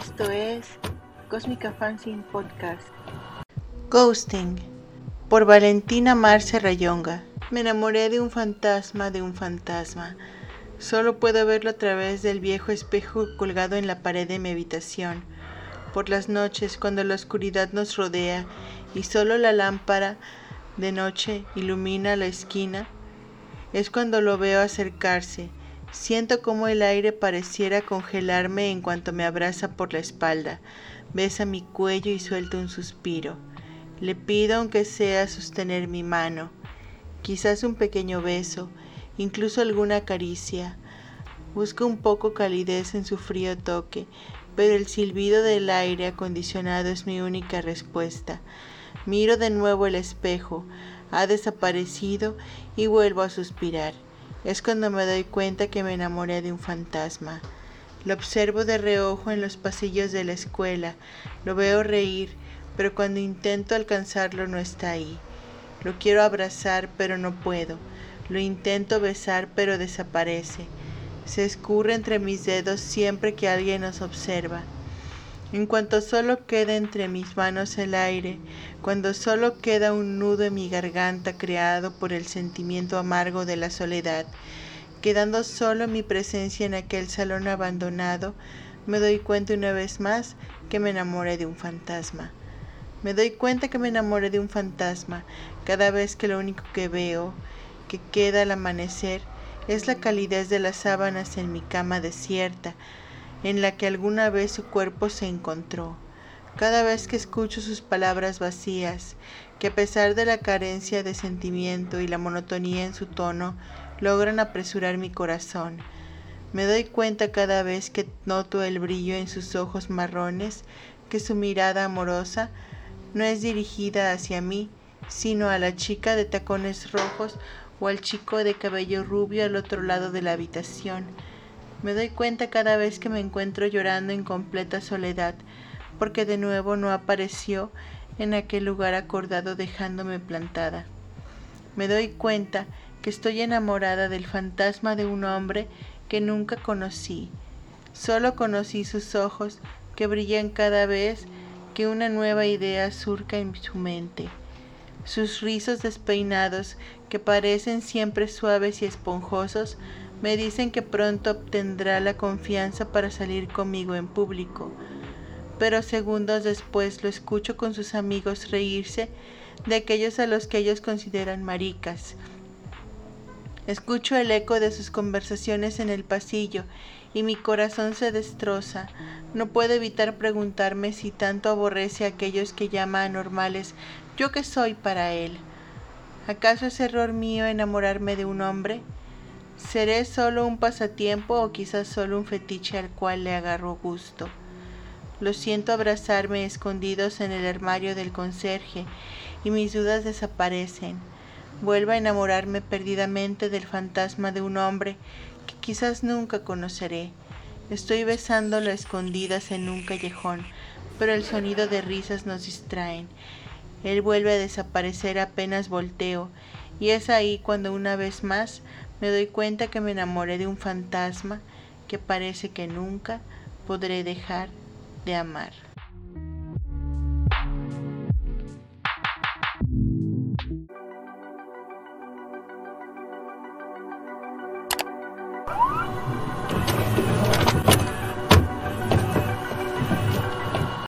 Esto es Cósmica Fanzine Podcast. Ghosting por Valentina Marce Rayonga. Me enamoré de un fantasma, de un fantasma. Solo puedo verlo a través del viejo espejo colgado en la pared de mi habitación. Por las noches, cuando la oscuridad nos rodea y solo la lámpara de noche ilumina la esquina, es cuando lo veo acercarse Siento como el aire pareciera congelarme en cuanto me abraza por la espalda, besa mi cuello y suelta un suspiro. Le pido aunque sea sostener mi mano, quizás un pequeño beso, incluso alguna caricia. Busco un poco calidez en su frío toque, pero el silbido del aire acondicionado es mi única respuesta. Miro de nuevo el espejo, ha desaparecido y vuelvo a suspirar. Es cuando me doy cuenta que me enamoré de un fantasma. Lo observo de reojo en los pasillos de la escuela, lo veo reír, pero cuando intento alcanzarlo no está ahí. Lo quiero abrazar, pero no puedo. Lo intento besar, pero desaparece. Se escurre entre mis dedos siempre que alguien nos observa. En cuanto solo queda entre mis manos el aire, cuando solo queda un nudo en mi garganta creado por el sentimiento amargo de la soledad, quedando solo mi presencia en aquel salón abandonado, me doy cuenta una vez más que me enamoré de un fantasma. Me doy cuenta que me enamoré de un fantasma cada vez que lo único que veo, que queda al amanecer, es la calidez de las sábanas en mi cama desierta, en la que alguna vez su cuerpo se encontró. Cada vez que escucho sus palabras vacías, que a pesar de la carencia de sentimiento y la monotonía en su tono, logran apresurar mi corazón. Me doy cuenta cada vez que noto el brillo en sus ojos marrones, que su mirada amorosa no es dirigida hacia mí, sino a la chica de tacones rojos o al chico de cabello rubio al otro lado de la habitación me doy cuenta cada vez que me encuentro llorando en completa soledad, porque de nuevo no apareció en aquel lugar acordado dejándome plantada. Me doy cuenta que estoy enamorada del fantasma de un hombre que nunca conocí. Solo conocí sus ojos que brillan cada vez que una nueva idea surca en su mente. Sus rizos despeinados, que parecen siempre suaves y esponjosos, me dicen que pronto obtendrá la confianza para salir conmigo en público, pero segundos después lo escucho con sus amigos reírse de aquellos a los que ellos consideran maricas. Escucho el eco de sus conversaciones en el pasillo y mi corazón se destroza. No puedo evitar preguntarme si tanto aborrece a aquellos que llama anormales, yo que soy para él. ¿Acaso es error mío enamorarme de un hombre? ¿Seré solo un pasatiempo o quizás solo un fetiche al cual le agarro gusto? Lo siento abrazarme escondidos en el armario del conserje y mis dudas desaparecen. Vuelvo a enamorarme perdidamente del fantasma de un hombre que quizás nunca conoceré. Estoy besándolo escondidas en un callejón, pero el sonido de risas nos distraen. Él vuelve a desaparecer apenas volteo, y es ahí cuando una vez más me doy cuenta que me enamoré de un fantasma que parece que nunca podré dejar de amar.